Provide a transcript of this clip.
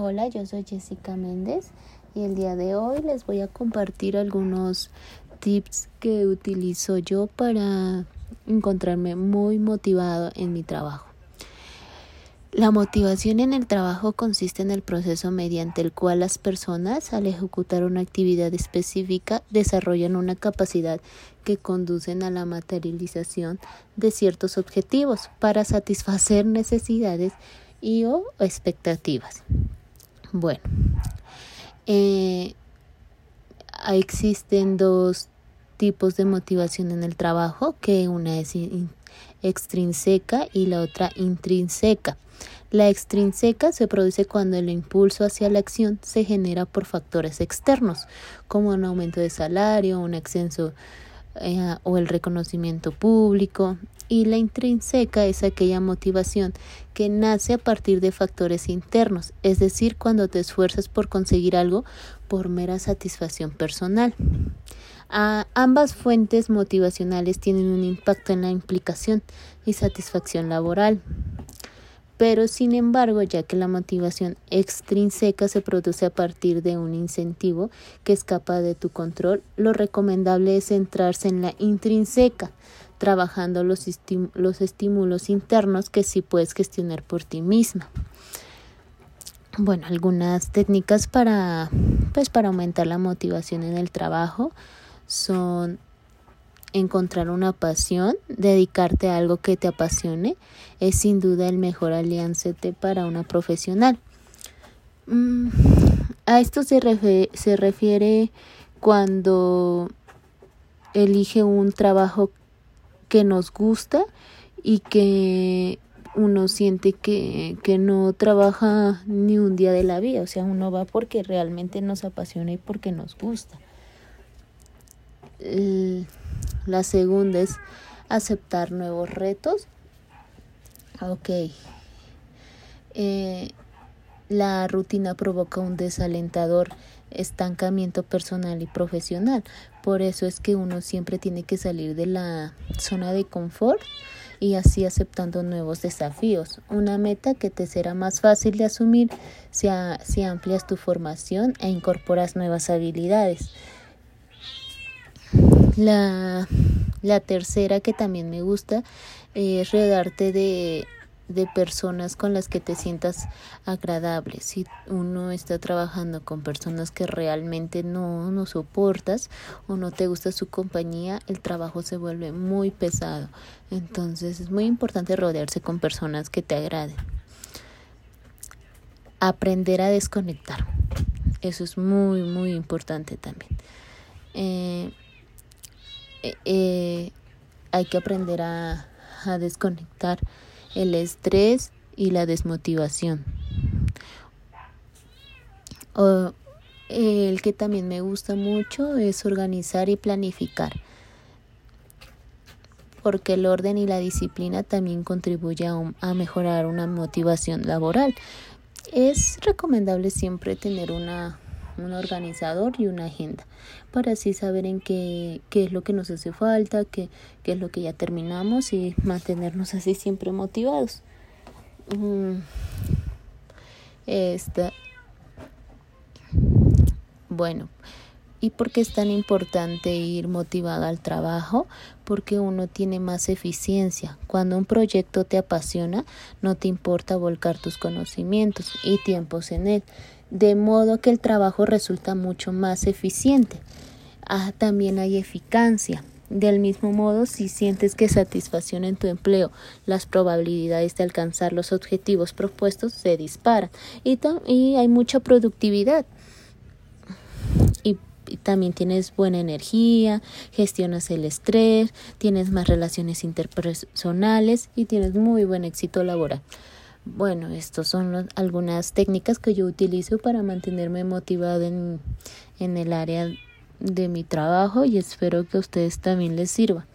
Hola, yo soy Jessica Méndez y el día de hoy les voy a compartir algunos tips que utilizo yo para encontrarme muy motivado en mi trabajo. La motivación en el trabajo consiste en el proceso mediante el cual las personas, al ejecutar una actividad específica, desarrollan una capacidad que conducen a la materialización de ciertos objetivos para satisfacer necesidades y o expectativas. Bueno, eh, existen dos tipos de motivación en el trabajo, que una es extrínseca y la otra intrínseca. La extrínseca se produce cuando el impulso hacia la acción se genera por factores externos, como un aumento de salario, un ascenso eh, o el reconocimiento público y la intrínseca es aquella motivación que nace a partir de factores internos, es decir, cuando te esfuerzas por conseguir algo por mera satisfacción personal. ambas fuentes motivacionales tienen un impacto en la implicación y satisfacción laboral. Pero sin embargo, ya que la motivación extrínseca se produce a partir de un incentivo que escapa de tu control, lo recomendable es centrarse en la intrínseca, trabajando los, los estímulos internos que sí puedes gestionar por ti misma. Bueno, algunas técnicas para pues para aumentar la motivación en el trabajo son encontrar una pasión, dedicarte a algo que te apasione, es sin duda el mejor alianza para una profesional. Mm, a esto se, se refiere cuando elige un trabajo que nos gusta y que uno siente que, que no trabaja ni un día de la vida, o sea, uno va porque realmente nos apasiona y porque nos gusta. La segunda es aceptar nuevos retos. Ok. Eh, la rutina provoca un desalentador estancamiento personal y profesional. Por eso es que uno siempre tiene que salir de la zona de confort y así aceptando nuevos desafíos. Una meta que te será más fácil de asumir si, si amplias tu formación e incorporas nuevas habilidades. La, la tercera que también me gusta es redarte de de personas con las que te sientas agradable. Si uno está trabajando con personas que realmente no, no soportas o no te gusta su compañía, el trabajo se vuelve muy pesado. Entonces es muy importante rodearse con personas que te agraden. Aprender a desconectar. Eso es muy, muy importante también. Eh, eh, eh, hay que aprender a, desconectar el estrés y la desmotivación. el que también me gusta mucho es organizar y planificar, porque el orden y la disciplina también contribuyen a mejorar una motivación laboral. Es recomendable siempre tener una un organizador y una agenda para así saber en qué, qué es lo que nos hace falta, qué, qué es lo que ya terminamos y mantenernos así siempre motivados. Mm. Esta. Bueno, ¿y por qué es tan importante ir motivado al trabajo? Porque uno tiene más eficiencia. Cuando un proyecto te apasiona, no te importa volcar tus conocimientos y tiempos en él de modo que el trabajo resulta mucho más eficiente. Ah, también hay eficacia. Del mismo modo, si sientes que satisfacción en tu empleo, las probabilidades de alcanzar los objetivos propuestos se disparan y, y hay mucha productividad. Y, también tienes buena energía, gestionas el estrés, tienes más relaciones interpersonales y tienes muy buen éxito laboral. Bueno, estas son algunas técnicas que yo utilizo para mantenerme motivada en, en el área de mi trabajo y espero que a ustedes también les sirva.